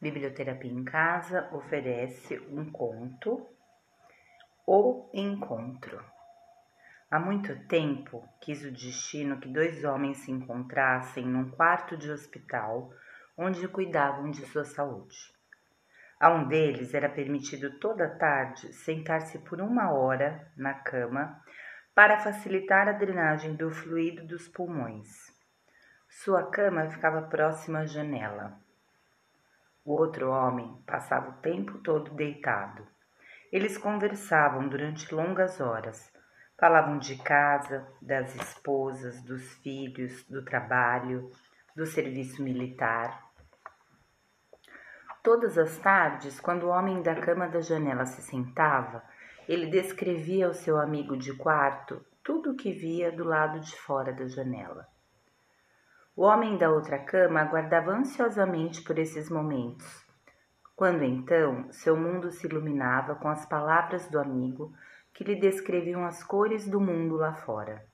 Biblioterapia em Casa oferece um conto, O Encontro. Há muito tempo quis o destino que dois homens se encontrassem num quarto de hospital onde cuidavam de sua saúde. A um deles era permitido toda tarde sentar-se por uma hora na cama para facilitar a drenagem do fluido dos pulmões. Sua cama ficava próxima à janela. O outro homem passava o tempo todo deitado. Eles conversavam durante longas horas. Falavam de casa, das esposas, dos filhos, do trabalho, do serviço militar. Todas as tardes, quando o homem da cama da janela se sentava, ele descrevia ao seu amigo de quarto tudo o que via do lado de fora da janela. O homem da outra cama aguardava ansiosamente por esses momentos, quando então seu mundo se iluminava com as palavras do amigo que lhe descreviam as cores do mundo lá fora.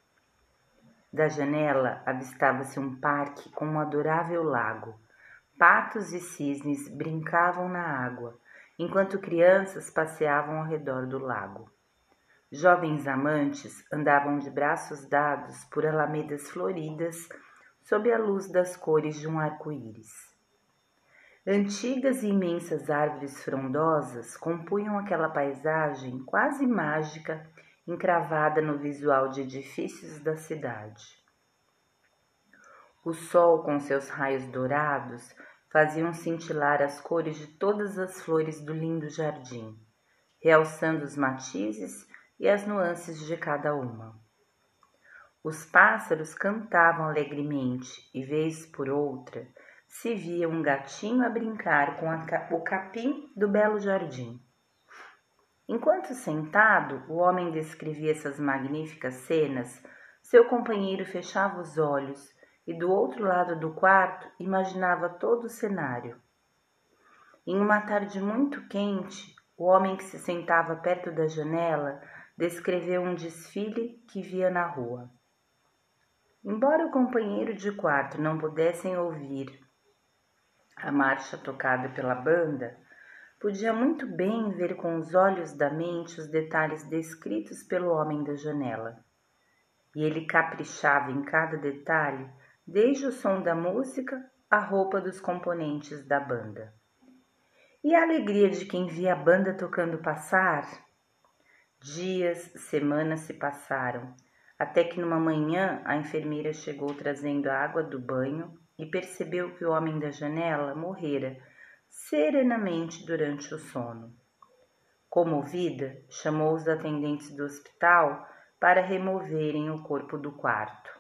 Da janela avistava-se um parque com um adorável lago. Patos e cisnes brincavam na água, enquanto crianças passeavam ao redor do lago. Jovens amantes andavam de braços dados por alamedas floridas sob a luz das cores de um arco-íris. Antigas e imensas árvores frondosas compunham aquela paisagem quase mágica encravada no visual de edifícios da cidade. O sol, com seus raios dourados, faziam cintilar as cores de todas as flores do lindo jardim, realçando os matizes e as nuances de cada uma. Os pássaros cantavam alegremente e, vez por outra, se via um gatinho a brincar com a, o capim do belo jardim. Enquanto sentado, o homem descrevia essas magníficas cenas, seu companheiro fechava os olhos e do outro lado do quarto imaginava todo o cenário. Em uma tarde muito quente, o homem que se sentava perto da janela descreveu um desfile que via na rua. Embora o companheiro de quarto não pudessem ouvir a marcha tocada pela banda, podia muito bem ver com os olhos da mente os detalhes descritos pelo homem da janela. E ele caprichava em cada detalhe, desde o som da música à roupa dos componentes da banda. E a alegria de quem via a banda tocando passar? Dias, semanas se passaram até que numa manhã a enfermeira chegou trazendo a água do banho e percebeu que o homem da janela morrera serenamente durante o sono. Comovida, chamou os atendentes do hospital para removerem o corpo do quarto.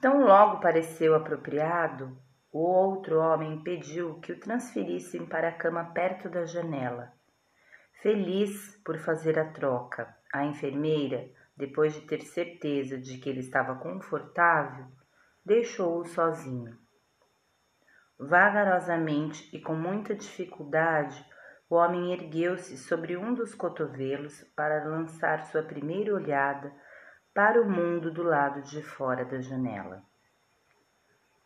Tão logo pareceu apropriado, o outro homem pediu que o transferissem para a cama perto da janela. Feliz por fazer a troca, a enfermeira, depois de ter certeza de que ele estava confortável, deixou-o sozinho. Vagarosamente e com muita dificuldade, o homem ergueu-se sobre um dos cotovelos para lançar sua primeira olhada para o mundo do lado de fora da janela.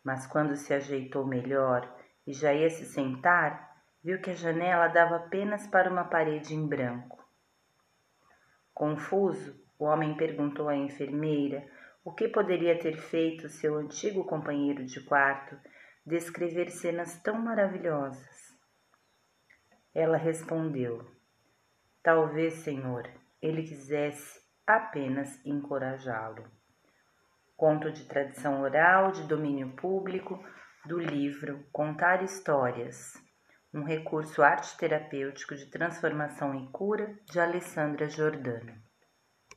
Mas quando se ajeitou melhor e já ia se sentar, viu que a janela dava apenas para uma parede em branco. Confuso, o homem perguntou à enfermeira o que poderia ter feito seu antigo companheiro de quarto descrever cenas tão maravilhosas. Ela respondeu: Talvez, senhor, ele quisesse apenas encorajá-lo. Conto de tradição oral, de domínio público, do livro Contar Histórias um recurso arte terapêutico de transformação e cura de Alessandra Giordano.